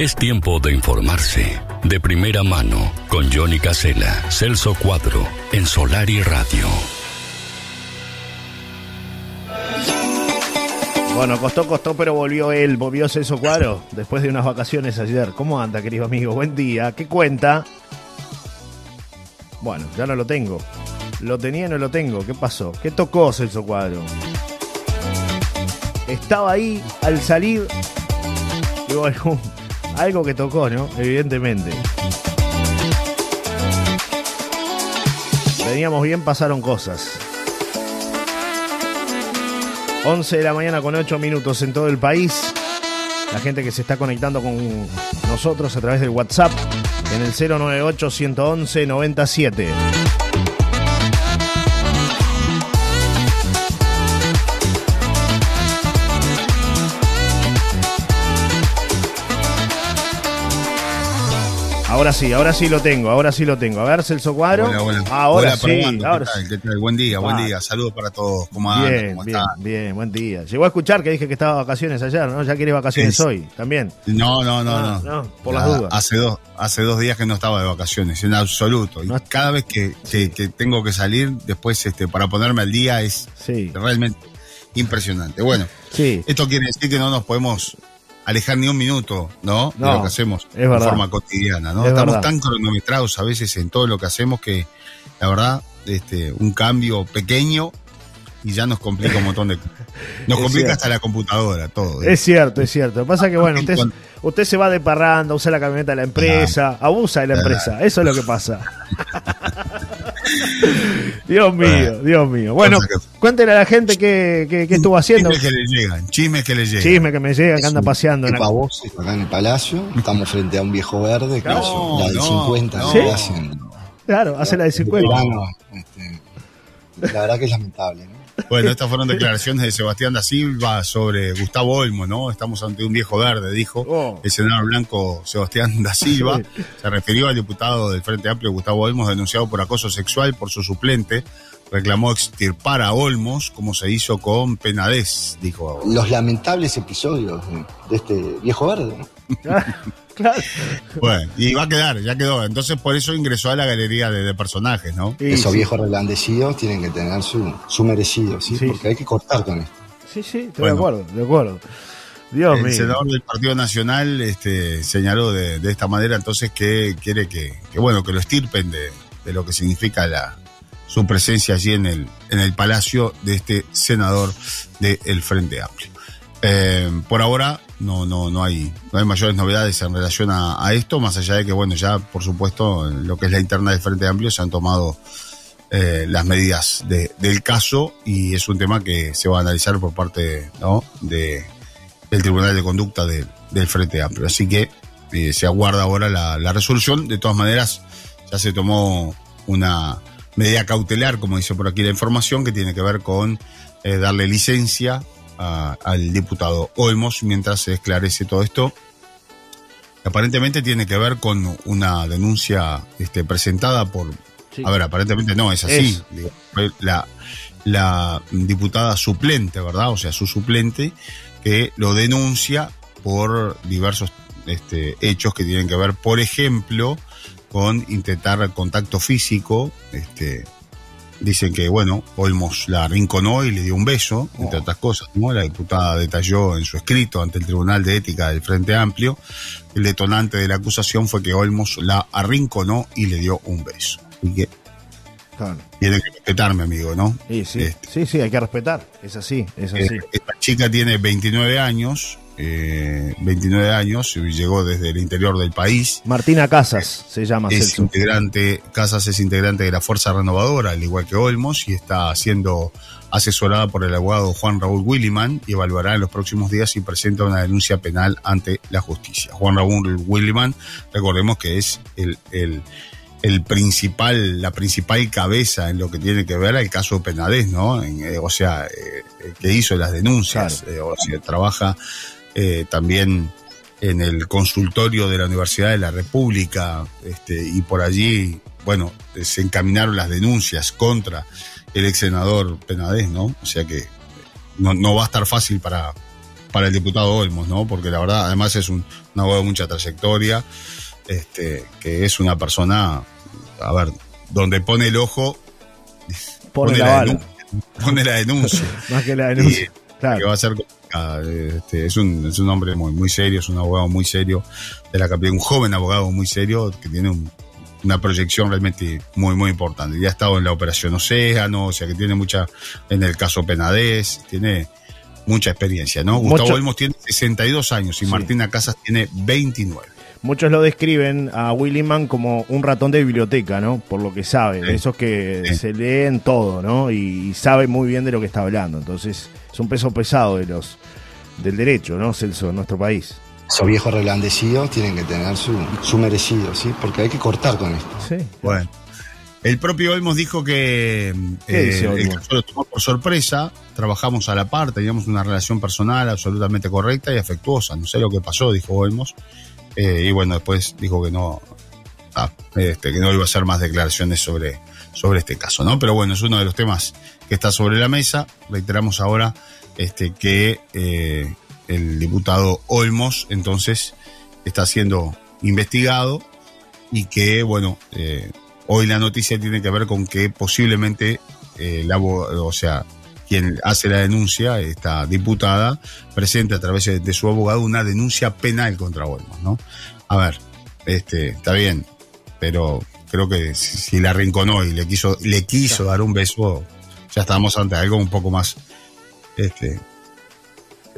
Es tiempo de informarse. De primera mano, con Johnny Casela, Celso Cuadro, en Solar y Radio. Bueno, costó, costó, pero volvió él, volvió Celso Cuadro después de unas vacaciones ayer. ¿Cómo anda, querido amigo? Buen día. ¿Qué cuenta? Bueno, ya no lo tengo. Lo tenía y no lo tengo. ¿Qué pasó? ¿Qué tocó Celso Cuadro? Estaba ahí al salir. Y bueno, algo que tocó, ¿no? Evidentemente. Veníamos bien, pasaron cosas. 11 de la mañana con 8 minutos en todo el país. La gente que se está conectando con nosotros a través del WhatsApp en el 098 111 97. Ahora sí, ahora sí lo tengo, ahora sí lo tengo. A ver, Celso Cuadro. Hola, hola. Ahora Hola, sí, ahora ¿qué tal? sí. ¿Qué tal? Buen día, buen Ah. día. Saludos para todos. ¿Cómo andan? Bien, ¿Cómo bien, están? bien, buen día. Llegó a escuchar que dije que estaba de vacaciones ayer, ¿no? Ya quiere vacaciones hoy, también. No, no, no, Ah, no. no, por las dudas. Hace dos, hace dos días que no estaba de vacaciones, en absoluto. Y No- cada vez que, que- que tengo que salir, después este, para ponerme al día es Sí, realmente impresionante. Bueno, sí. esto quiere decir que no nos podemos alejar ni un minuto, ¿no? No, de lo que hacemos de forma cotidiana, ¿no? Es Estamos verdad. tan cronometrados a veces en todo lo que hacemos que, la verdad, este, un cambio pequeño y ya nos complica un montón de. Nos Es complica cierto. hasta la computadora, todo. ¿eh? Es cierto, es cierto. Pasa que, bueno, usted, usted se va de parranda, usa la camioneta de la empresa, abusa de la empresa. Eso es lo que pasa. Dios mío, Dios mío. Bueno, cuéntenle a la gente qué, qué- qué estuvo haciendo. Chismes que le llegan, chismes que le llegan. Chisme que me llega, que anda paseando. en voces acá en el Palacio. Estamos frente a un viejo verde que No, la no, 50 no. ¿Sí? hacen. Claro, hace la de 50. verano, este, la verdad que es lamentable, ¿no? Bueno, estas fueron declaraciones de Sebastián da Silva sobre Gustavo Olmo, ¿no? Estamos ante un viejo verde, dijo Oh. el senador blanco Sebastián da Silva. Se refirió al diputado del Frente Amplio Gustavo Olmos, denunciado por acoso sexual por su suplente. Reclamó extirpar a Olmos, como se hizo con Penadez, dijo. Los lamentables episodios de, de este viejo verde, ¿no? Claro. Bueno, y va a quedar, ya quedó. Entonces, por eso ingresó a la galería de, de personajes, ¿no? Sí, Esos sí. viejos reblandecidos tienen que tener su, su merecido, ¿sí? Sí. Porque hay que cortar con esto. Sí, sí, estoy Bueno. de acuerdo, de acuerdo. Dios el mío. senador del Partido Nacional este, señaló de, de esta manera entonces que quiere que, que, bueno que lo estirpen de, de lo que significa la su presencia allí en el en el palacio de este senador del Frente Amplio. Eh, por ahora no no no hay no hay mayores novedades en relación a, esto más allá de que bueno ya por supuesto lo que es la interna del Frente Amplio se han tomado eh, las medidas de- del caso y es un tema que se va a analizar por parte ¿no? de del Tribunal de Conducta de- del Frente Amplio. Así que eh, se aguarda ahora la, la resolución. De todas maneras, ya se tomó una medida cautelar, como dice por aquí la información, que tiene que ver con eh, darle licencia a- al diputado Olmos mientras se esclarece todo esto. Aparentemente tiene que ver con una denuncia este, presentada por Sí. a ver, aparentemente no, es así. Es. La, la diputada suplente, ¿verdad? O sea, su suplente, que lo denuncia por diversos este, hechos que tienen que ver, por ejemplo, con intentar contacto físico. Este, dicen que, bueno, Olmos la arrinconó y le dio un beso, entre otras cosas. ¿no? La diputada detalló en su escrito ante el Tribunal de Ética del Frente Amplio el detonante de la acusación fue que Olmos la arrinconó y le dio un beso. Así que Claro. tiene que respetarme, amigo, ¿no? Sí, sí, Este. sí, sí, hay que respetar. Es así, es así. Eh, esta chica tiene 29 años, eh, 29 años, llegó desde el interior del país. Martina Casas se llama Es Celso. integrante, Casas es integrante de la Fuerza Renovadora, al igual que Olmos, y está siendo asesorada por el abogado Juan Raúl Williman y evaluará en los próximos días si presenta una denuncia penal ante la justicia. Juan Raúl Williman, recordemos que es el, el, el principal, la principal cabeza en lo que tiene que ver al caso Penadez, ¿no? En, eh, o sea, eh, eh, que hizo las denuncias, eh, o sea, trabaja eh, también en el consultorio de la Universidad de la República, este, y por allí, bueno, eh, se encaminaron las denuncias contra el ex senador Penadez, ¿no? O sea que no, no va a estar fácil para, para el diputado Olmos, ¿no? Porque la verdad, además es un, abogado de mucha trayectoria, este, que es una persona, a ver, donde pone el ojo, pone, la, denuncia, pone la denuncia. Más que la denuncia. claro. Que va a ser este, es, un, es un hombre muy, muy serio, es un abogado muy serio de la capital, un joven abogado muy serio que tiene una proyección realmente muy, muy importante. Ya ha estado en la operación Océano, o sea que tiene mucha, en el caso Penadez, tiene mucha experiencia, ¿no? Gustavo Olmos tiene 62 años y Martina Casas tiene 29. Muchos lo describen a Williman como un ratón de biblioteca, ¿no? Por lo que sabe, de esos que se leen todo, ¿no? Y, sabe muy bien de lo que está hablando. Entonces, es un peso pesado de los del derecho, ¿no, Celso, en nuestro país. Esos viejos reblandecidos tienen que tener su, su merecido, ¿sí? Porque hay que cortar con esto. Sí. Bueno. El propio Olmos dijo que eh, el caso lo tomó por sorpresa, trabajamos a la par, teníamos una relación personal absolutamente correcta y afectuosa. No sé lo que pasó, dijo Olmos. Eh, y bueno, después dijo que no, ah, este, que no iba a hacer más declaraciones sobre, sobre este caso, ¿no? Pero bueno, es uno de los temas que está sobre la mesa. Reiteramos ahora este, que eh, el diputado Olmos entonces está siendo investigado y que, bueno, eh, hoy la noticia tiene que ver con que posiblemente, la, o sea, quien hace la denuncia, esta diputada, presente a través de, su abogado una denuncia penal contra Olmos, ¿no? A ver, este, está bien, pero creo que si, la arrinconó y le quiso, le quiso dar un beso, ya estamos ante algo un poco más, este,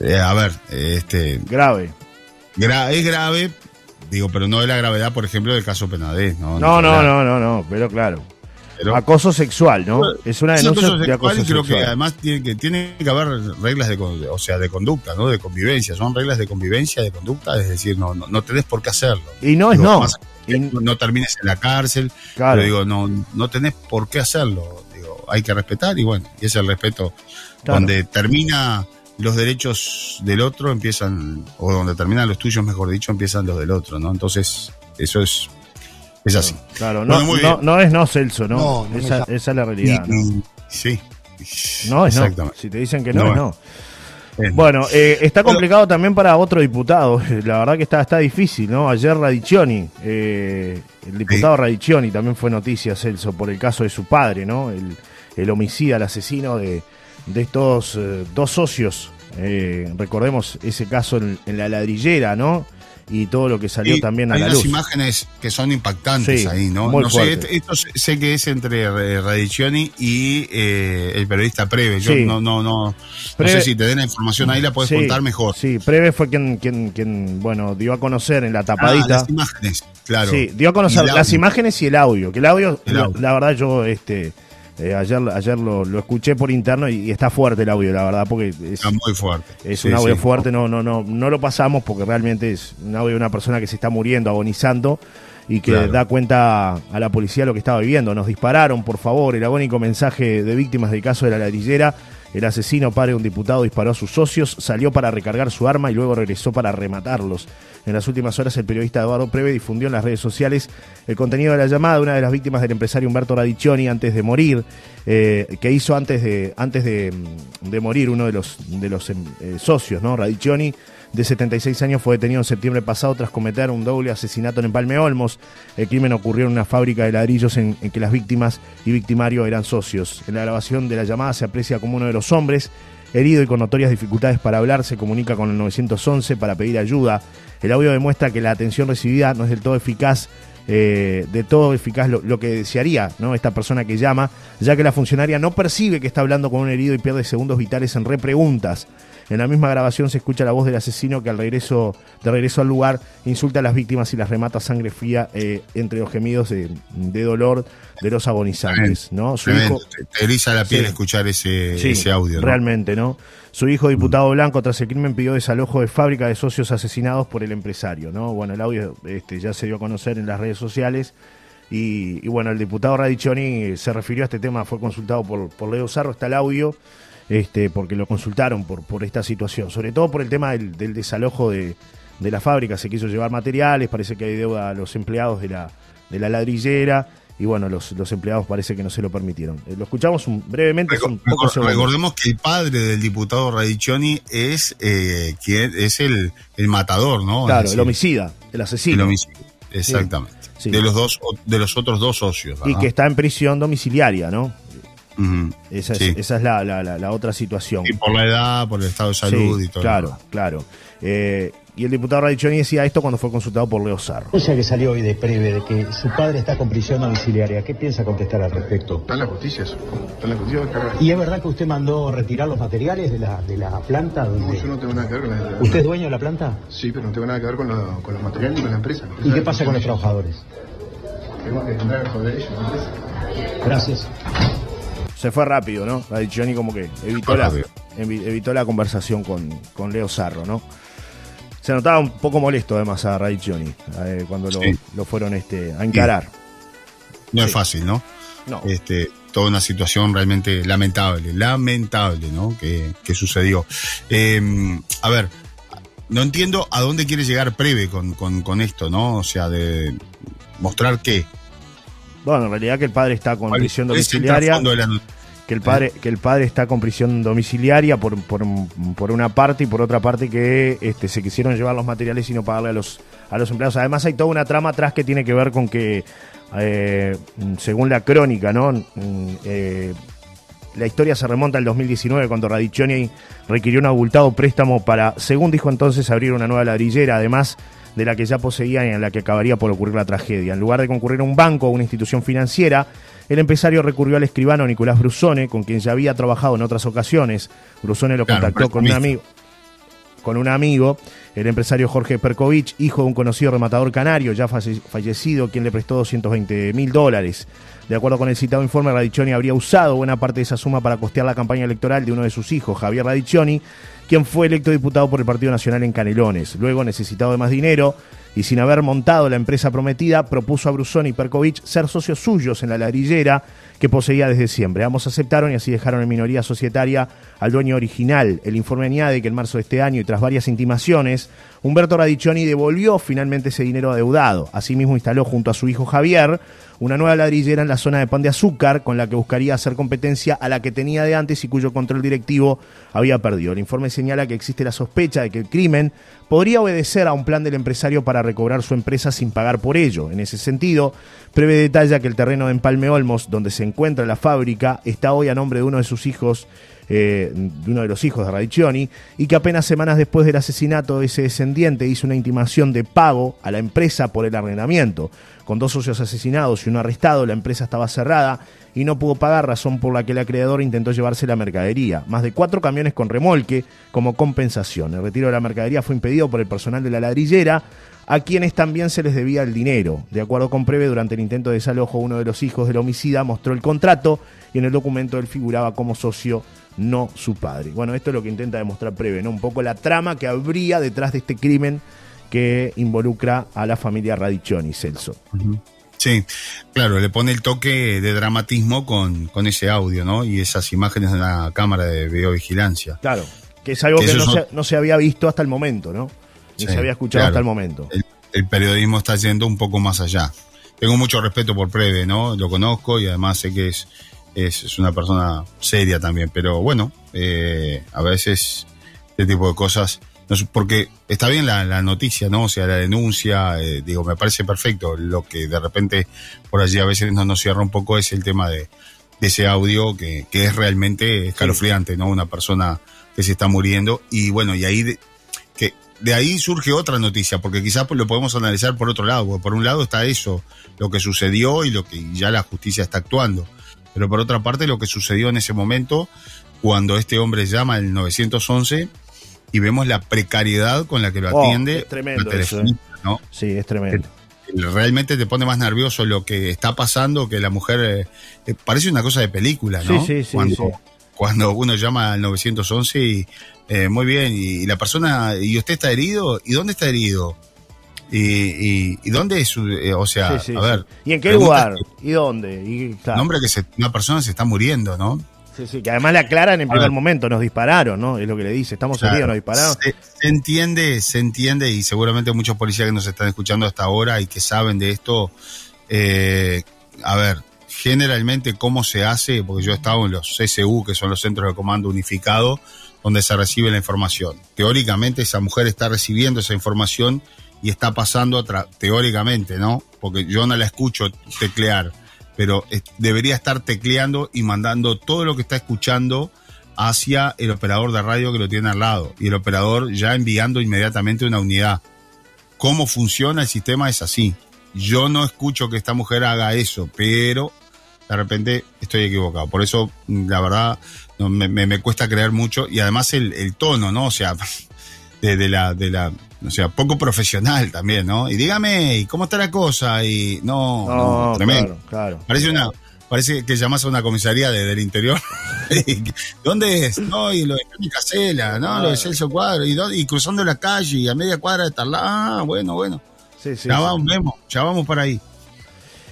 eh, a ver, este. Grave. es grave, digo, pero no de la gravedad, por ejemplo, del caso Penadez, ¿no? No, no, no, no, no, pero claro acoso sexual, ¿no? es una denuncia de acoso sexual. creo que además tiene que, tiene que haber reglas de, o sea, de conducta, ¿no? De convivencia. Son reglas de convivencia, de conducta, es decir, no, no, no tenés por qué hacerlo. Y no es no. no termines en la cárcel. Claro. Pero digo, no, no tenés por qué hacerlo. Digo, hay que respetar y bueno, y es el respeto. Donde termina los derechos del otro empiezan, o donde terminan los tuyos, mejor dicho, empiezan los del otro, ¿no? Entonces, eso es es así. Claro, no, no, es no, Celso, ¿no? esa, es la realidad. Sí. No es no. Si te dicen que no, es no. Bueno, eh, está complicado también para otro diputado. La verdad que está, está difícil, ¿no? Ayer Radiccioni, eh, el diputado Radiccioni también fue noticia, Celso, por el caso de su padre, ¿no? El, el homicida, el asesino de, de estos eh, dos socios. recordemos ese caso en, en, la ladrillera, ¿no? Y todo lo que salió también a la luz. Hay unas imágenes que son impactantes ahí, ¿no? no sé, esto, sé que es entre Radiccioni y eh, el periodista Preve. Yo no, no, no, no sé si te den la información ahí, la puedes contar mejor. Sí, Preve fue quien, quien, quien, bueno, dio a conocer en la tapadita. Ah, las imágenes, claro. Sí, dio a conocer las imágenes y el audio. Que el audio, la verdad, yo, este eh, ayer ayer lo, escuché por interno y, está fuerte el audio, la verdad, porque es, está muy fuerte. Es un audio fuerte, no, no, no, no lo pasamos porque realmente es un audio de una persona que se está muriendo, agonizando y que da cuenta a la policía lo que estaba viviendo. Nos dispararon, por favor, el agónico mensaje de víctimas del caso de la ladrillera. El asesino, padre de un diputado, disparó a sus socios, salió para recargar su arma y luego regresó para rematarlos. En las últimas horas, el periodista Eduardo Preve difundió en las redes sociales el contenido de la llamada de una de las víctimas del empresario Humberto Radiccioni antes de morir, eh, que hizo antes de, antes de, morir uno de los, de los eh, socios, ¿no? Radiccioni de 76 años, fue detenido en septiembre pasado tras cometer un doble asesinato en Empalme Olmos. El crimen ocurrió en una fábrica de ladrillos en, que las víctimas y victimario eran socios. En la grabación de la llamada se aprecia como uno de los hombres, herido y con notorias dificultades para hablar, se comunica con el 911 para pedir ayuda. El audio demuestra que la atención recibida no es del todo eficaz eh, de todo eficaz lo, que desearía esta persona que llama, ya que la funcionaria no percibe que está hablando con un herido y pierde segundos vitales en repreguntas. En la misma grabación se escucha la voz del asesino que al regreso, de regreso al lugar insulta a las víctimas y las remata sangre fría eh, entre los gemidos de, dolor de los agonizantes. ¿no? Su hijo, te, eriza la piel escuchar ese, ese audio. Realmente, ¿no? Su hijo, diputado blanco, tras el crimen pidió desalojo de fábrica de socios asesinados por el empresario. ¿no? Bueno, el audio este, ya se dio a conocer en las redes sociales. Y, bueno, el diputado Radiccioni se refirió a este tema, fue consultado por, por Leo Sarro, está el audio este, porque lo consultaron por, por esta situación, sobre todo por el tema del, desalojo de, la fábrica, se quiso llevar materiales, parece que hay deuda a los empleados de la, de la ladrillera y bueno, los, los empleados parece que no se lo permitieron. Eh, lo escuchamos brevemente. recordemos que el padre del diputado Radiccioni es eh, quien es el, el matador, ¿no? Claro, el homicida, el asesino. El homicida, exactamente. De los dos, de los otros dos socios. Y que está en prisión domiciliaria, ¿no? Esa, es, esa es la, la, la, otra situación. Y por la edad, por el estado de salud y todo. Claro, claro. Eh, y el diputado Radichoni decía esto cuando fue consultado por Leo Sarro. sea que salió hoy de Preve de que su padre está con prisión domiciliaria. ¿Qué piensa contestar al respecto? Está en la justicia eso. Está en la justicia. ¿Y es verdad que usted mandó retirar los materiales de la, de la planta? Donde... No, yo no tengo nada que ver con la ¿Usted es dueño de la planta? Sí, pero no tengo nada que ver con, con los materiales ni con la empresa. ¿Y qué pasa con los trabajadores? Tenemos que entrar a joder ellos. Gracias. Se fue rápido, ¿no? Radichoni como que evitó la, evitó la conversación con, con Leo Sarro, ¿no? Se notaba un poco molesto además a Ray Johnny eh, cuando lo, fueron este, a encarar. No es fácil, ¿no? No. Este, toda una situación realmente lamentable, lamentable, ¿no? Que, sucedió. Em, a ver, no entiendo a dónde quiere llegar Preve con, con, esto, ¿no? O sea, de mostrar qué. Bueno, en realidad que el padre está con prisión domiciliaria que el padre, que el padre está con prisión domiciliaria por, por, por, una parte y por otra parte que este, se quisieron llevar los materiales y no pagarle a los, a los empleados. Además hay toda una trama atrás que tiene que ver con que, eh, según la crónica, ¿no? Mm, eh, la historia se remonta al 2019 cuando Radiccioni requirió un abultado préstamo para, según dijo entonces, abrir una nueva ladrillera. Además, de la que ya poseía y en la que acabaría por ocurrir la tragedia. En lugar de concurrir a un banco o una institución financiera, el empresario recurrió al escribano Nicolás Brusone, con quien ya había trabajado en otras ocasiones. Brusone lo contactó con un amigo con un amigo, el empresario Jorge Perkovich, hijo de un conocido rematador canario ya fallecido, quien le prestó 220 mil dólares. De acuerdo con el citado informe, Radiccioni habría usado buena parte de esa suma para costear la campaña electoral de uno de sus hijos, Javier Radiccioni, quien fue electo diputado por el Partido Nacional en Canelones. Luego, necesitado de más dinero y sin haber montado la empresa prometida, propuso a Brusón y Perkovich ser socios suyos en la ladrillera que poseía desde siempre. Ambos aceptaron y así dejaron en minoría societaria al dueño original. El informe añade que en marzo de este año y tras varias intimaciones, Humberto Radiccioni devolvió finalmente ese dinero adeudado. Asimismo instaló junto a su hijo Javier una nueva ladrillera en la zona de Pan de Azúcar, con la que buscaría hacer competencia a la que tenía de antes y cuyo control directivo había perdido. El informe señala que existe la sospecha de que el crimen podría obedecer a un plan del empresario para recobrar su empresa sin pagar por ello. En ese sentido, prevé detalla que el terreno de Empalme Olmos, donde se encuentra la fábrica, está hoy a nombre de uno de sus hijos eh, de uno de los hijos de Radiccioni, y que apenas semanas después del asesinato de ese descendiente hizo una intimación de pago a la empresa por el arrendamiento. Con dos socios asesinados y uno arrestado, la empresa estaba cerrada y no pudo pagar, razón por la que el acreedor intentó llevarse la mercadería. Más de cuatro camiones con remolque como compensación. El retiro de la mercadería fue impedido por el personal de la ladrillera, a quienes también se les debía el dinero. De acuerdo con Preve, durante el intento de desalojo, uno de los hijos del homicida mostró el contrato y en el documento él figuraba como socio no su padre. Bueno, esto es lo que intenta demostrar Preve, ¿no? Un poco la trama que habría detrás de este crimen que involucra a la familia Radiccioni, Celso. Sí, claro, le pone el toque de dramatismo con, con ese audio, ¿no? Y esas imágenes de la cámara de videovigilancia. Claro, que es algo que, no, se, había visto hasta el momento, ¿no? Ni se había escuchado hasta el momento. El, periodismo está yendo un poco más allá. Tengo mucho respeto por Preve, ¿no? Lo conozco y además sé que es, es, una persona seria también, pero bueno, eh, a veces este tipo de cosas porque está bien la, noticia, ¿no? O sea, la denuncia, eh, digo, me parece perfecto. Lo que de repente por allí a veces no nos cierra un poco es el tema de, ese audio que, es realmente escalofriante, ¿no? Una persona que se está muriendo y bueno, y ahí de, que de ahí surge otra noticia, porque quizás pues, lo podemos analizar por otro lado, por un lado está eso, lo que sucedió y lo que ya la justicia está actuando, pero por otra parte lo que sucedió en ese momento cuando este hombre llama el 911 y vemos la precariedad con la que lo oh, atiende. Es tremendo ¿no? Sí, es tremendo. Realmente te pone más nervioso lo que está pasando que la mujer. Eh, eh, parece una cosa de película, ¿no? Sí, sí, cuando, cuando uno llama al 911 y. Eh, muy bien, y, la persona. ¿Y usted está herido? ¿Y dónde está herido? ¿Y, y, dónde es su.? o sea, a ver. ¿Y en qué lugar? ¿Y dónde? Y, Nombre que una persona se está muriendo, ¿no? Sí, sí, que además le aclaran en primer momento, nos dispararon, ¿no? Es lo que le dice, estamos heridos, nos dispararon. Se, entiende, se entiende, y seguramente muchos policías que nos están escuchando hasta ahora y que saben de esto, eh, a ver, generalmente cómo se hace, porque yo he estado en los CSU, que son los Centros de Comando Unificado, donde se recibe la información. Teóricamente esa mujer está recibiendo esa información y está pasando, teóricamente, ¿no? Porque yo no la escucho teclear, pero debería estar tecleando y mandando todo lo que está escuchando hacia el operador de radio que lo tiene al lado y el operador ya enviando inmediatamente una unidad. ¿Cómo funciona el sistema? Es así. Yo no escucho que esta mujer haga eso, pero de repente estoy equivocado. Por eso, la verdad, me, me, cuesta creer mucho y además el, el tono, ¿no? O sea, de, la, de la, o sea, poco profesional también, ¿no? Y dígame, ¿y cómo está la cosa? Y no, no, tremendo. Claro, Parece una, parece que llamas a una comisaría de, del interior. ¿Dónde es? No, y lo de mi casela, no, lo de Celso Cuadro, y, y cruzando la calle y a media cuadra de Tarlá, ah, bueno, bueno. Sí, sí, ya vamos, vemos, ya vamos para ahí.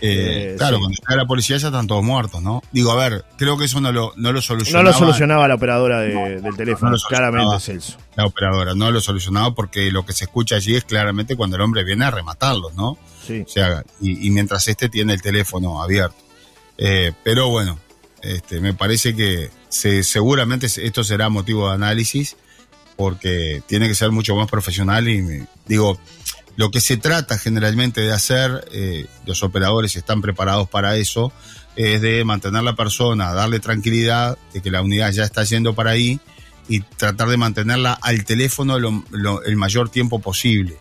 Eh, claro, cuando llega la policía ya están todos muertos, ¿no? Digo, a ver, creo que eso no lo, no lo solucionaba. No lo solucionaba la operadora del teléfono, claramente Celso. La operadora no lo solucionaba porque lo que se escucha allí es claramente cuando el hombre viene a rematarlos, ¿no? Sí. O sea, y, mientras este tiene el teléfono abierto. Eh, pero bueno, este, me parece que se, seguramente esto será motivo de análisis porque tiene que ser mucho más profesional y digo, lo que se trata generalmente de hacer, eh, los operadores están preparados para eso, es de mantener la persona, darle tranquilidad de que la unidad ya está yendo para ahí y tratar de mantenerla al teléfono el mayor tiempo posible.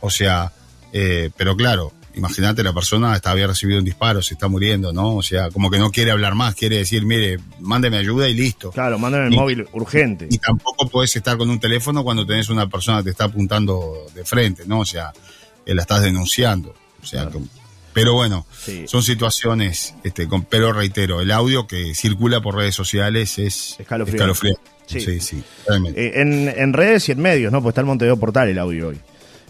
O sea, eh, pero claro, imagínate, la persona está, había recibido un disparo, se está muriendo, ¿no? O sea, como que no quiere hablar más, quiere decir, mire, mándeme ayuda y listo. Claro, mándeme el móvil urgente. Y tampoco puedes estar con un teléfono cuando tenés una persona que te está apuntando de frente, ¿no? O sea, que la estás denunciando. O sea, pero bueno, son situaciones, este, con, pero reitero, el audio que circula por redes sociales es escalofriante. Sí, sí, eh, en, en, redes y en medios, ¿no? Pues está el Montevideo Portal el audio hoy.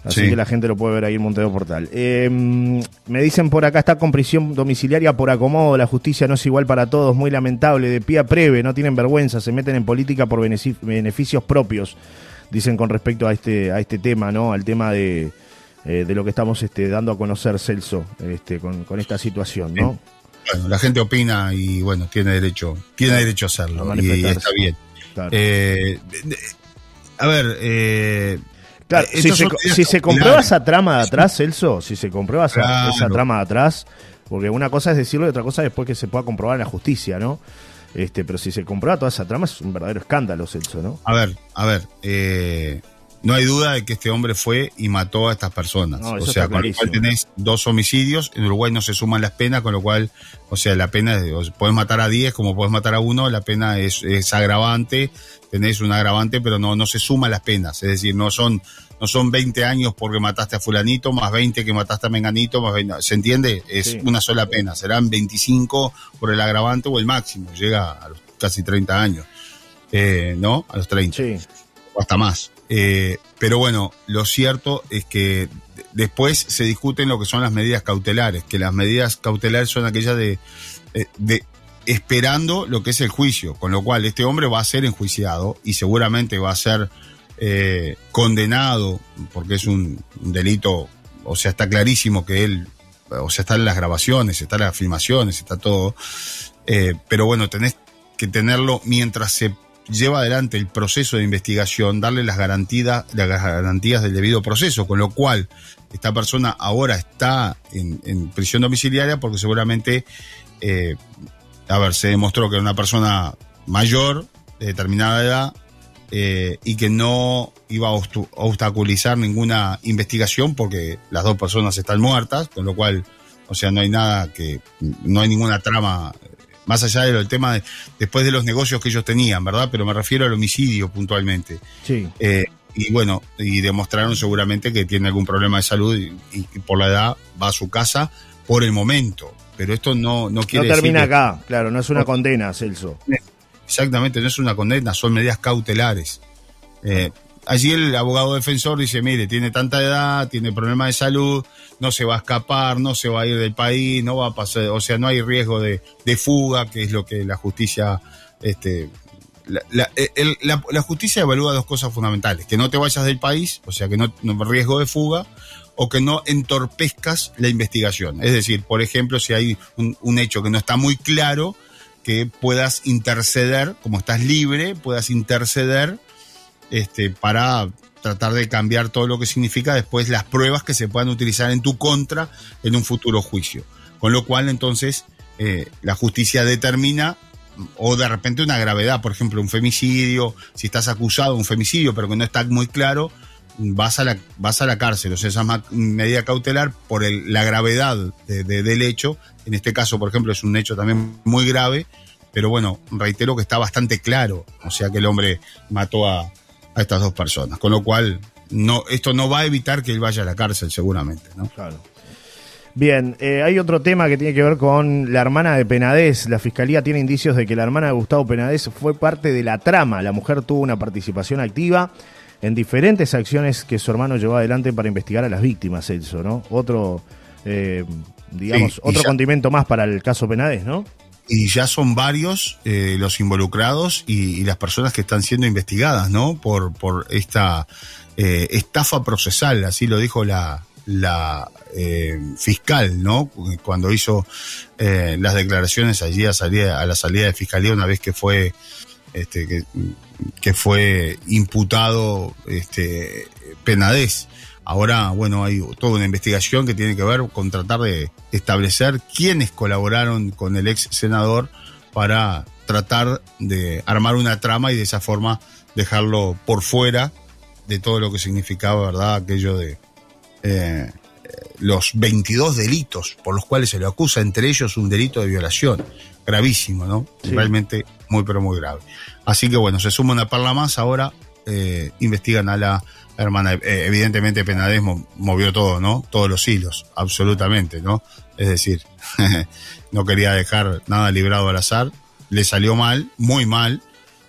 Así que la gente lo puede ver ahí en Montevideo Portal. Em, me dicen por acá, está con prisión domiciliaria por acomodo, la justicia no es igual para todos, muy lamentable, de pie a preve, no tienen vergüenza, se meten en política por beneficios propios, dicen con respecto a este, a este tema, ¿no? Al tema de, eh, de lo que estamos este, dando a conocer, Celso, este, con, esta situación, ¿no? Bueno, la gente opina y bueno, tiene derecho, tiene derecho a hacerlo y está bien. Eh, a ver, eh, Claro, eh, si se, comprueba esa trama de atrás, Celso, si se comprueba esa, trama de atrás, porque una cosa es decirlo y otra cosa es después que se pueda comprobar en la justicia, ¿no? Este, pero si se comprueba toda esa trama es un verdadero escándalo, Celso, ¿no? A ver, a ver, eh, no hay duda de que este hombre fue y mató a estas personas. o sea, con lo cual tenés dos homicidios, en Uruguay no se suman las penas, con lo cual, o sea, la pena, es, puedes matar a 10 como puedes matar a uno, la pena es, es agravante, tenés un agravante, pero no, no se suman las penas, es decir, no son, no son 20 años porque mataste a fulanito, más 20 que mataste a menganito, más ¿se entiende? Es una sola pena, serán 25 por el agravante o el máximo, llega a los casi 30 años, eh, ¿no? A los 30. Sí. O hasta más. Eh, pero bueno, lo cierto es que después se discuten lo que son las medidas cautelares, que las medidas cautelares son aquellas de, eh, esperando lo que es el juicio, con lo cual este hombre va a ser enjuiciado y seguramente va a ser eh, condenado porque es un, delito, o sea, está clarísimo que él, o sea, están las grabaciones, están las filmaciones, está todo, pero bueno, tenés que tenerlo mientras se lleva adelante el proceso de investigación, darle las garantías, las garantías del debido proceso, con lo cual esta persona ahora está en, prisión domiciliaria porque seguramente, eh, a ver, se demostró que era una persona mayor, de determinada edad, eh, y que no iba a obstaculizar ninguna investigación porque las dos personas están muertas, con lo cual, o sea, no hay nada que, no hay ninguna trama más allá del tema de, después de los negocios que ellos tenían, ¿verdad? Pero me refiero al homicidio puntualmente. Sí. Eh, y bueno, y demostraron seguramente que tiene algún problema de salud y, por la edad va a su casa por el momento. Pero esto no, no quiere No termina acá, claro, no es una condena, Celso. Exactamente, no es una condena, son medidas cautelares. Eh, allí el abogado defensor dice, mire, tiene tanta edad, tiene problemas de salud, no se va a escapar, no se va a ir del país, no va a pasar, o sea, no hay riesgo de, fuga, que es lo que la justicia, este, la, la, justicia evalúa dos cosas fundamentales, que no te vayas del país, o sea, que no, no riesgo de fuga, o que no entorpezcas la investigación. Es decir, por ejemplo, si hay un hecho que no está muy claro, que puedas interceder, como estás libre, puedas interceder este, para tratar de cambiar todo lo que significa después las pruebas que se puedan utilizar en tu contra en un futuro juicio. Con lo cual, entonces, eh, la justicia determina o de repente una gravedad, por ejemplo, un femicidio, si estás acusado de un femicidio, pero que no está muy claro, vas a la, vas a la cárcel. O sea, esa medida cautelar por la gravedad del hecho. En este caso, por ejemplo, es un hecho también muy grave, pero bueno, reitero que está bastante claro. O sea, que el hombre mató a, a estas dos personas. Con lo cual, no, esto no va a evitar que él vaya a la cárcel, seguramente. ¿no? Claro. Bien, eh, hay otro tema que tiene que ver con la hermana de Penadez. La fiscalía tiene indicios de que la hermana de Gustavo Penadez fue parte de la trama. La mujer tuvo una participación activa en diferentes acciones que su hermano llevó adelante para investigar a las víctimas, Elso, ¿no? Otro, eh, digamos, otro condimento más para el caso Penadez, ¿no? Y ya son varios eh, los involucrados y, las personas que están siendo investigadas, ¿no? Por, por esta estafa procesal, así lo dijo la, la eh, fiscal, ¿no? Cuando hizo eh, las declaraciones allí a, a la salida de fiscalía una vez que fue este, que, fue imputado este, Penadez. Ahora, bueno, hay toda una investigación que tiene que ver con tratar de establecer quiénes colaboraron con el ex senador para tratar de armar una trama y de esa forma dejarlo por fuera de todo lo que significaba, ¿verdad? Aquello de, eh, los 22 delitos por los cuales se le acusa, entre ellos un delito de violación. Gravísimo, ¿no? Realmente muy, pero muy grave. Así que bueno, se suma una parla más. Ahora eh, investigan a la hermana. Eh, evidentemente, Penades movió todo, ¿no? Todos los hilos, absolutamente, ¿no? Es decir, no quería dejar nada librado al azar. Le salió mal, muy mal.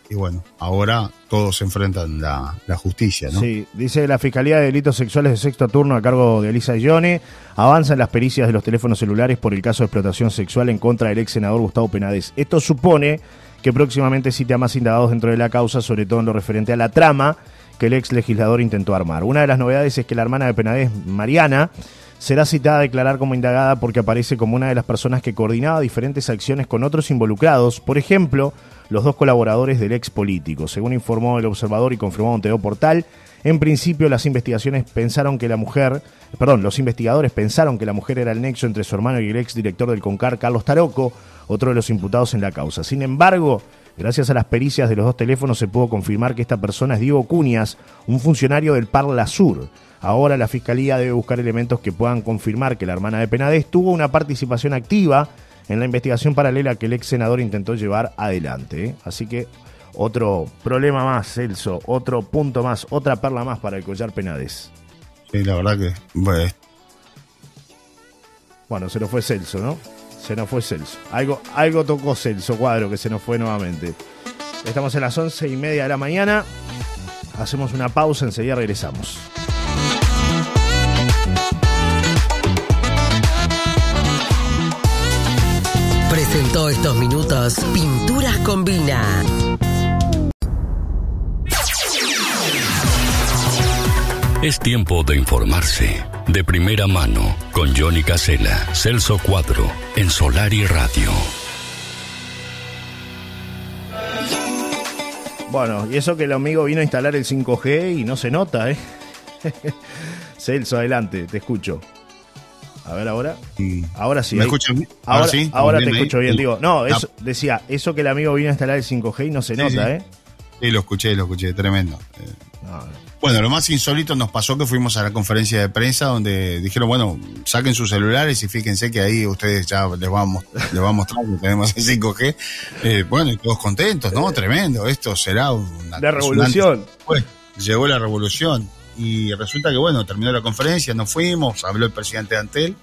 Y bueno, ahora todos enfrentan la, la, justicia, ¿no? Sí, dice la Fiscalía de Delitos Sexuales de sexto turno a cargo de Elisa Ione, avanzan las pericias de los teléfonos celulares por el caso de explotación sexual en contra del ex senador Gustavo Penades. Esto supone que próximamente cite a más indagados dentro de la causa, sobre todo en lo referente a la trama que el ex legislador intentó armar. Una de las novedades es que la hermana de Penades, Mariana, será citada a declarar como indagada porque aparece como una de las personas que coordinaba diferentes acciones con otros involucrados, por ejemplo, los dos colaboradores del ex político. Según informó el observador y confirmó Monteo Portal, en principio las investigaciones pensaron que la mujer, perdón, los investigadores pensaron que la mujer era el nexo entre su hermano y el ex director del CONCAR, Carlos Taroco, otro de los imputados en la causa. Sin embargo, gracias a las pericias de los dos teléfonos se pudo confirmar que esta persona es Diego Cunias, un funcionario del Parla Sur. Ahora la Fiscalía debe buscar elementos que puedan confirmar que la hermana de Penades tuvo una participación activa en la investigación paralela que el ex senador intentó llevar adelante. ¿eh? Así que otro problema más, Celso, otro punto más, otra perla más para el collar Penades. Sí, la verdad que. Bueno, bueno se nos fue Celso, ¿no? Se nos fue Celso. Algo, algo tocó Celso Cuadro que se nos fue nuevamente. Estamos en las once y media de la mañana. Hacemos una pausa, enseguida regresamos. Presentó estos minutos Pinturas Combina. Es tiempo de informarse. De primera mano, con Johnny Casella, Celso Cuadro, en Solar y Radio. Bueno, y eso que el amigo vino a instalar el 5G y no se nota, ¿eh? Celso, adelante, te escucho. A ver ahora. Ahora sí. ¿Me escuchan? Ahora, sí. Ahora te escucho bien. Digo, no, eso, decía, eso que el amigo vino a instalar el 5G y no se nota, ¿eh? Sí, lo escuché, lo escuché, tremendo. Eh, bueno, lo más insólito nos pasó que fuimos a la conferencia de prensa donde dijeron, bueno, saquen sus celulares y fíjense que ahí ustedes ya les vamos, les va a mostrar que tenemos el 5G. Eh, bueno, y todos contentos, ¿no? Tremendo, esto será una... La revolución. Pues, llegó la revolución y resulta que, bueno, terminó la conferencia, nos fuimos, habló el presidente de Antel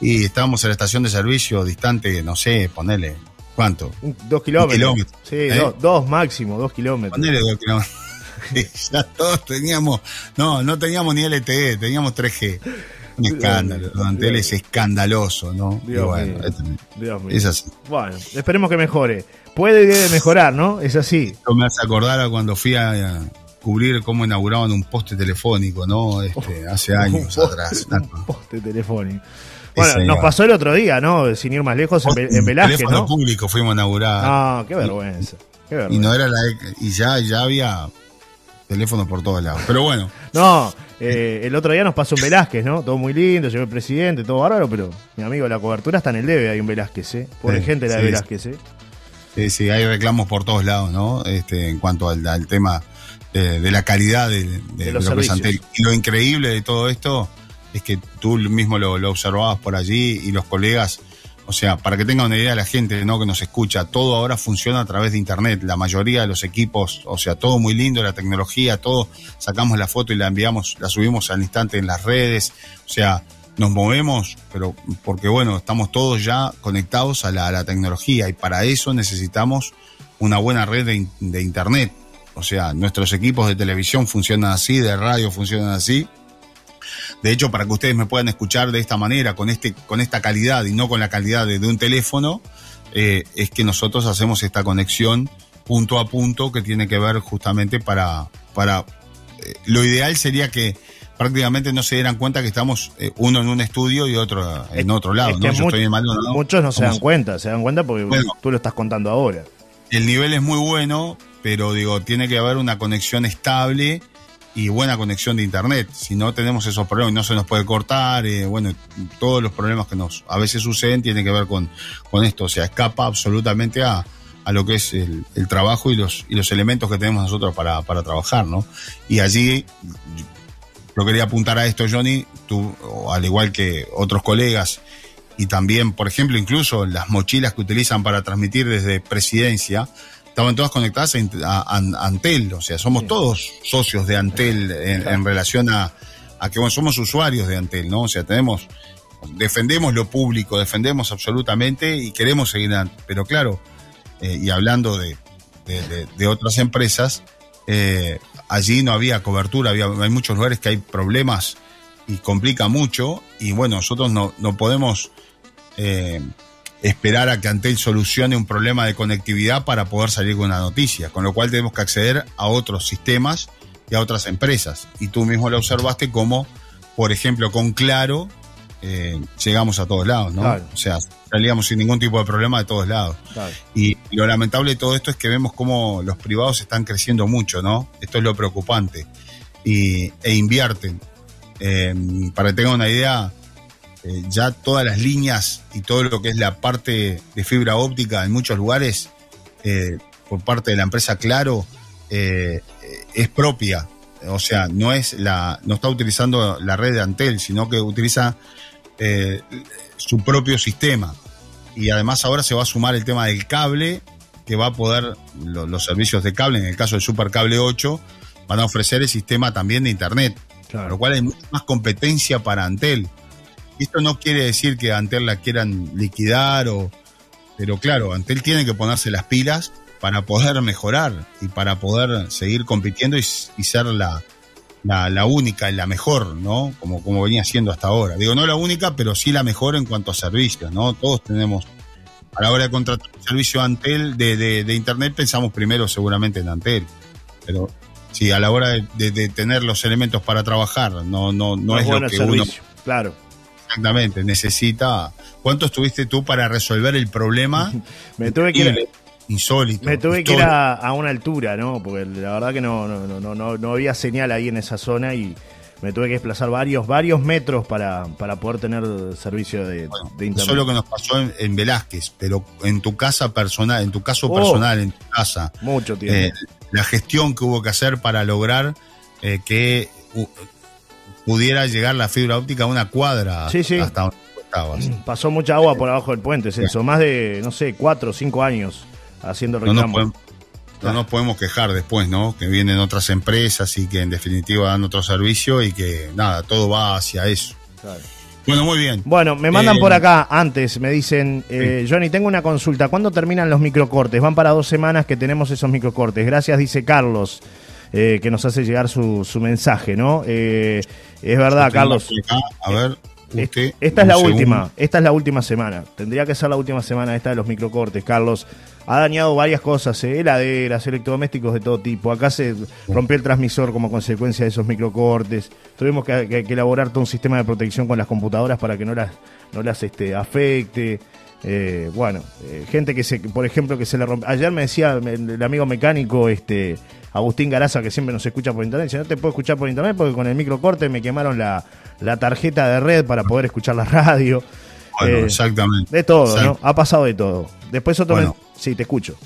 y estábamos en la estación de servicio distante, no sé, ponele, ¿cuánto? Dos kilómetros. Sí, ¿Eh? dos, máximo, dos kilómetros. Ponele dos kilómetros. ya todos teníamos, no, no teníamos ni LTE, teníamos 3G. Un escándalo, Antel es escandaloso, ¿no? Dios bueno, mío. Es así. Bueno, esperemos que mejore. Puede y debe mejorar, ¿no? Es así. Esto me hace acordar a cuando fui a, descubrir cómo inauguraban un poste telefónico, ¿no? Este, hace años atrás. Un poste telefónico. Bueno, nos pasó el otro día, ¿no? Sin ir más lejos, en, en Velázquez, teléfono ¿no? público fuimos a inaugurar. Ah, qué vergüenza. Qué y vergüenza. no era la e- y ya, ya había teléfonos por todos lados. Pero bueno, No, eh, el otro día nos pasó un Velázquez, ¿no? Todo muy lindo, llegó el presidente, todo bárbaro, pero mi amigo, la cobertura está en el debe, hay un Velázquez, ¿eh? Pobre Sí, gente la de sí, Velázquez, ¿eh? sí, sí, hay reclamos por todos lados, ¿no? Este, en cuanto al, al tema de, de la calidad de, de- de los. Antel. Y lo increíble de todo esto es que tú mismo lo, lo observabas por allí y los colegas, o sea, para que tenga una idea la gente ¿no? que nos escucha, todo ahora funciona a través de internet, la mayoría de los equipos, o sea, todo muy lindo, la tecnología, todo, sacamos la foto y la enviamos, la subimos al instante en las redes, o sea, nos movemos, pero porque bueno, estamos todos ya conectados a la, tecnología y para eso necesitamos una buena red de internet. O sea, nuestros equipos de televisión funcionan así, de radio funcionan así. De hecho, para que ustedes me puedan escuchar de esta manera, con, este, con esta calidad y no con la calidad de, de un teléfono, eh, es que nosotros hacemos esta conexión punto a punto que tiene que ver justamente para... para eh, lo ideal sería que prácticamente no se dieran cuenta que estamos eh, uno en un estudio y otro en otro lado. Es ¿no? que Yo mu- estoy en Maldonado. muchos no se dan cuenta, se dan cuenta porque Bueno. tú lo estás contando ahora. el nivel es muy bueno, pero digo, tiene que haber una conexión estable y buena conexión de internet. Si no tenemos esos problemas, no se nos puede cortar, eh, bueno, todos los problemas que nos a veces suceden tienen que ver con, con esto, o sea, escapa absolutamente a, a lo que es el, trabajo y los, y los elementos que tenemos nosotros para, para trabajar, ¿no? Y allí, yo quería apuntar a esto, Johnny, tú, al igual que otros colegas, y también, por ejemplo, incluso las mochilas que utilizan para transmitir desde presidencia, estaban todas conectadas a, int- a- a Antel, o sea, somos todos socios de Antel en, en relación a, a que bueno, somos usuarios de Antel, ¿no? O sea, tenemos, defendemos lo público, defendemos absolutamente y queremos seguir, adelante. pero claro, eh, y hablando de, de- de- de otras empresas, eh, allí no había cobertura, había, hay muchos lugares que hay problemas y complica mucho y bueno, nosotros no, no podemos eh, esperar a que Antel solucione un problema de conectividad para poder salir con una noticia, con lo cual tenemos que acceder a otros sistemas y a otras empresas. Y tú mismo lo observaste como, por ejemplo, con Claro, eh, llegamos a todos lados, ¿no? Claro. O sea, salíamos sin ningún tipo de problema de todos lados. Claro. Y lo lamentable de todo esto es que vemos cómo los privados están creciendo mucho, ¿no? Esto es lo preocupante. Y, e invierten. Eh, para que tengan una idea, eh, ya todas las líneas y todo lo que es la parte de fibra óptica en muchos lugares, eh, por parte de la empresa Claro, eh, es propia. O sea, no es la, no está utilizando la red de Antel, sino que utiliza su propio sistema. Y además ahora se va a sumar el tema del cable, que va a poder, lo- los servicios de cable, en el caso del Supercable 8, van a ofrecer el sistema también de Internet. Claro. Con lo cual hay mucha más competencia para Antel. Esto no quiere decir que Antel la quieran liquidar o... Pero claro, Antel tiene que ponerse las pilas para poder mejorar y para poder seguir compitiendo y, ser la, la, la única y la mejor, ¿no? Como, como venía siendo hasta ahora. Digo, no la única, pero sí la mejor en cuanto a servicios, ¿no? Todos tenemos, a la hora de contratar un servicio Antel de, de, de Internet, pensamos primero seguramente en Antel. Pero sí, a la hora de, de- tener los elementos para trabajar, no, no, no es lo que uno Claro. Exactamente necesita. ¿Cuánto estuviste tú para resolver el problema? Me tuve que ir, insólito. me tuve que ir a, a una altura, ¿no? Porque la verdad que no, no, no, no, no, había señal ahí en esa zona y me tuve que desplazar varios, varios metros para, para poder tener servicio de, Bueno, de eso internet. es lo que nos pasó en, en Velázquez, pero en tu casa personal, en tu caso Oh. personal, en tu casa, Mucho tiempo. eh, la gestión que hubo que hacer para lograr eh, que pudiera llegar la fibra óptica a una cuadra Sí, sí. hasta donde estabas. Pasó mucha agua por abajo del puente, eso. Más de, no sé, cuatro o cinco años haciendo No nos, reclamos. podemos, no nos podemos quejar después, ¿no? Que vienen otras empresas y que en definitiva dan otro servicio y que nada, todo va hacia eso. Claro. Bueno, muy bien. Bueno, me mandan Eh, por acá antes, me dicen, eh, Johnny, tengo una consulta. ¿Cuándo terminan los microcortes? Van para dos semanas que tenemos esos microcortes. Gracias, dice Carlos, eh, que nos hace llegar su, su mensaje, ¿no? Eh, es verdad, Carlos. a ver, usted. Esta es la última, esta es la última semana. Tendría que ser la última semana esta de los microcortes, Carlos. ha dañado varias cosas, eh, heladeras, electrodomésticos de todo tipo. Acá se rompió el transmisor como consecuencia de esos microcortes. Tuvimos que, elaborar todo un sistema de protección con las computadoras para que no las, no las este, afecte. Eh, bueno, eh, gente que se, por ejemplo, que se le rompe. Ayer me decía el, amigo mecánico, este, Agustín Garaza, que siempre nos escucha por internet, dice, no te puedo escuchar por internet porque con el microcorte me quemaron la, tarjeta de red para poder escuchar la radio. Bueno, eh, exactamente. De todo, ¿no? Ha pasado de todo. Después otro... Sí, te escucho.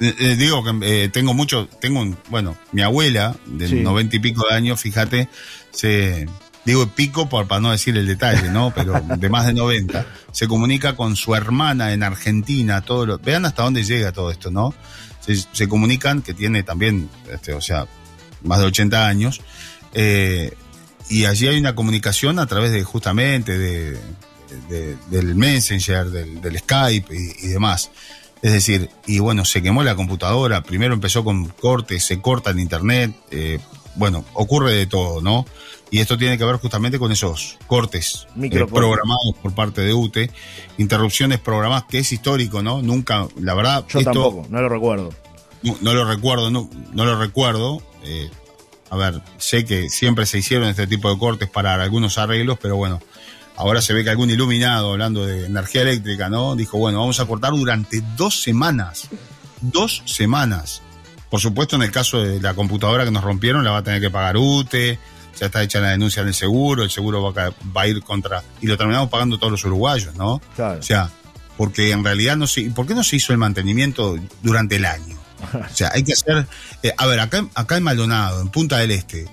digo que tengo mucho, tengo un, bueno, mi abuela de noventa y pico de años, fíjate, se digo pico para no decir el detalle, ¿no? Pero de más de 90, se comunica con su hermana en Argentina, todo lo, vean hasta dónde llega todo esto, ¿no? Se, comunican, que tiene también, este, o sea, más de 80 años, eh, y allí hay una comunicación a través de justamente de, del Messenger, del, Skype y, demás. Es decir, y bueno, se quemó la computadora, primero empezó con cortes, se corta el internet, eh, bueno, ocurre de todo, ¿no? Y esto tiene que ver justamente con esos cortes eh, programados por parte de UTE, interrupciones programadas, que es histórico, ¿no? Nunca, la verdad. Yo tampoco, no lo recuerdo. No, lo recuerdo, no, no lo recuerdo. Eh, a ver, sé que siempre se hicieron este tipo de cortes para algunos arreglos, pero bueno, ahora se ve que algún iluminado, hablando de energía eléctrica, ¿no? Dijo, bueno, vamos a cortar durante dos semanas. Dos semanas. Por supuesto, en el caso de la computadora que nos rompieron, la va a tener que pagar UTE ya está hecha la denuncia en el seguro, el seguro va a, ir contra, y lo terminamos pagando todos los uruguayos, ¿no? O sea, porque en realidad no sé, ¿por qué no se hizo el mantenimiento durante el año? O sea, hay que hacer, eh, a ver, acá, acá en Maldonado, en Punta del Este,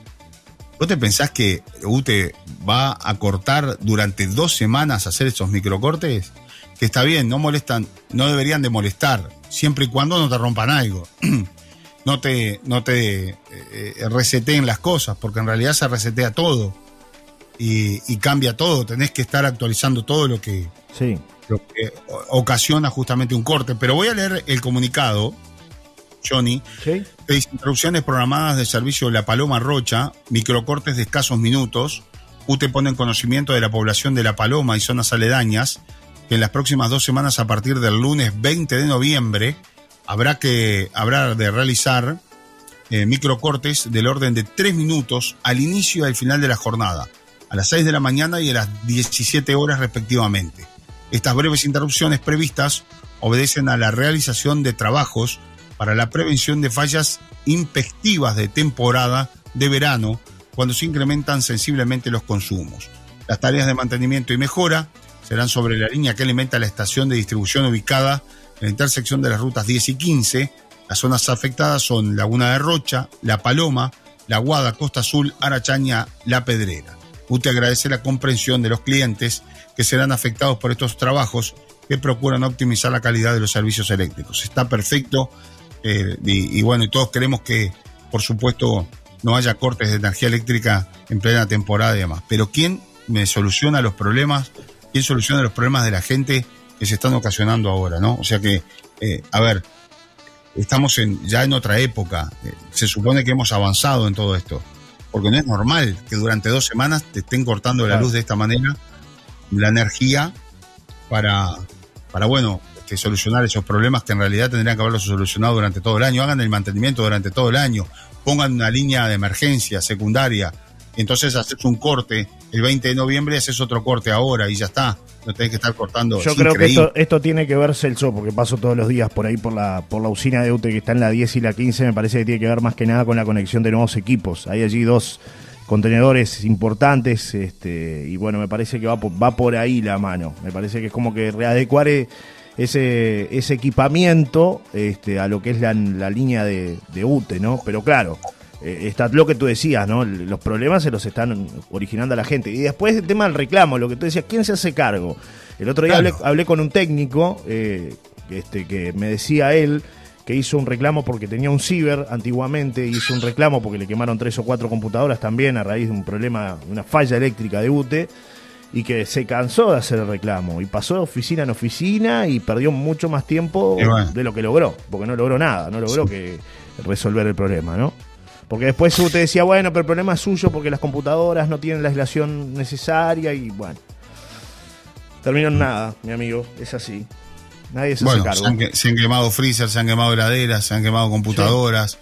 ¿vos te pensás que UTE va a cortar durante dos semanas hacer esos microcortes? Que está bien, no molestan, no deberían de molestar, siempre y cuando no te rompan algo. no te, no te eh, reseteen las cosas, porque en realidad se resetea todo y, cambia todo. Tenés que estar actualizando todo lo que, sí. lo que ocasiona justamente un corte. Pero voy a leer el comunicado, Johnny. ¿Sí? interrupciones programadas de servicio La Paloma Rocha, microcortes de escasos minutos. UTE pone en conocimiento de la población de La Paloma y zonas aledañas que en las próximas dos semanas, a partir del lunes 20 de noviembre, habrá que habrá de realizar eh, microcortes del orden de tres minutos al inicio y al final de la jornada, a las 6 de la mañana y a las 17 horas respectivamente. Estas breves interrupciones previstas obedecen a la realización de trabajos para la prevención de fallas impectivas de temporada de verano cuando se incrementan sensiblemente los consumos. Las tareas de mantenimiento y mejora serán sobre la línea que alimenta la estación de distribución ubicada la intersección de las rutas 10 y 15. Las zonas afectadas son Laguna de Rocha, La Paloma, La Guada, Costa Azul, Arachaña, La Pedrera. UTE agradece la comprensión de los clientes que serán afectados por estos trabajos que procuran optimizar la calidad de los servicios eléctricos. Está perfecto eh, y, bueno, y todos queremos que, por supuesto, no haya cortes de energía eléctrica en plena temporada y demás. Pero ¿quién me soluciona los problemas? ¿Quién soluciona los problemas de la gente que se están ocasionando ahora, ¿no? O sea que, eh, a ver, estamos en, ya en otra época, eh, se supone que hemos avanzado en todo esto, porque no es normal que durante dos semanas te estén cortando la luz de esta manera, la energía, para, para bueno, este, solucionar esos problemas que en realidad tendrían que haberlos solucionado durante todo el año, hagan el mantenimiento durante todo el año, pongan una línea de emergencia secundaria, entonces haces un corte el 20 de noviembre, haces otro corte ahora y ya está no tenés que estar cortando. Yo creo que esto, esto tiene que ver, Celso, porque paso todos los días por ahí por la, por la usina de UTE que está en la 10 y la 15, me parece que tiene que ver más que nada con la conexión de nuevos equipos. Hay allí dos contenedores importantes este, y bueno, me parece que va por, va por ahí la mano. Me parece que es como que readecuar ese, ese equipamiento este, a lo que es la, la línea de, de UTE, ¿no? Pero claro, eh, está lo que tú decías, ¿no? Los problemas se los están originando a la gente. Y después el tema del reclamo, lo que tú decías, ¿quién se hace cargo? El otro día hablé, con un técnico eh, este, que me decía él que hizo un reclamo porque tenía un ciber antiguamente, hizo un reclamo porque le quemaron tres o cuatro computadoras también a raíz de un problema, una falla eléctrica de UTE, y que se cansó de hacer el reclamo y pasó de oficina en oficina y perdió mucho más tiempo de lo que logró, porque no logró nada, no logró que resolver el problema, ¿no? Porque después usted decía, bueno, pero el problema es suyo porque las computadoras no tienen la aislación necesaria y bueno. Terminó en nada, mi amigo, es así. Nadie se Bueno, hace se cargo. han, se han quemado freezers, se han quemado heladeras, se han quemado computadoras,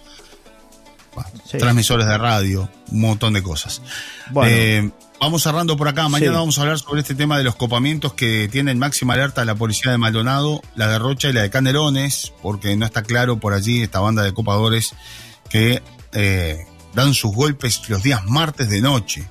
bueno, Sí. transmisores de radio, un montón de cosas. Bueno. Eh, vamos cerrando por acá. Mañana Sí. vamos a hablar sobre este tema de los copamientos que tienen máxima alerta la policía de Maldonado, la de Rocha y la de Canelones, porque no está claro por allí esta banda de copadores que eh, dan sus golpes los días martes de noche.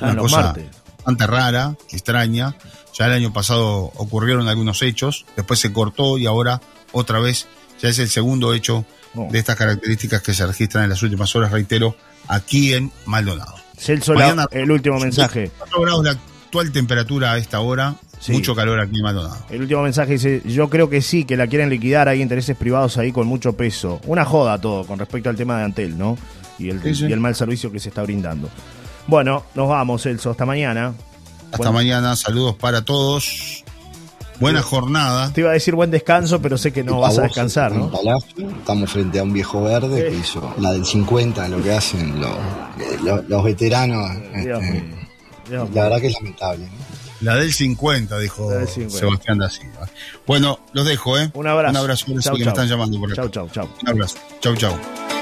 Ah, los martes. bastante rara, extraña. Ya el año pasado ocurrieron algunos hechos, después se cortó y ahora otra vez ya es el segundo hecho Oh. de estas características que se registran en las últimas horas, reitero, aquí en Maldonado. Celso, Mañana- el último mensaje. 4 grados la actual temperatura a esta hora, Sí. mucho calor aquí en Maldonado. El último mensaje dice, yo creo que sí, que la quieren liquidar, hay intereses privados ahí con mucho peso. Una joda todo con respecto al tema de Antel, ¿no? Y el, Sí, sí. y el mal servicio que se está brindando. Bueno, nos vamos, Celso, hasta mañana. Hasta Bueno. mañana, saludos para todos. Buena jornada. Te iba a decir buen descanso, pero sé que no vas a descansar, en ¿no? Palacio, estamos frente a un viejo verde que hizo la del 50, lo que hacen los, eh, los, los veteranos. Dios este, Dios la verdad que es lamentable. ¿no? La del 50, dijo del 50. Sebastián da Silva. Bueno, los dejo, ¿eh? Un abrazo. Un abrazo, Chau, que me están llamando por acá. Chau, chau, chau. Un abrazo. Chau, chau.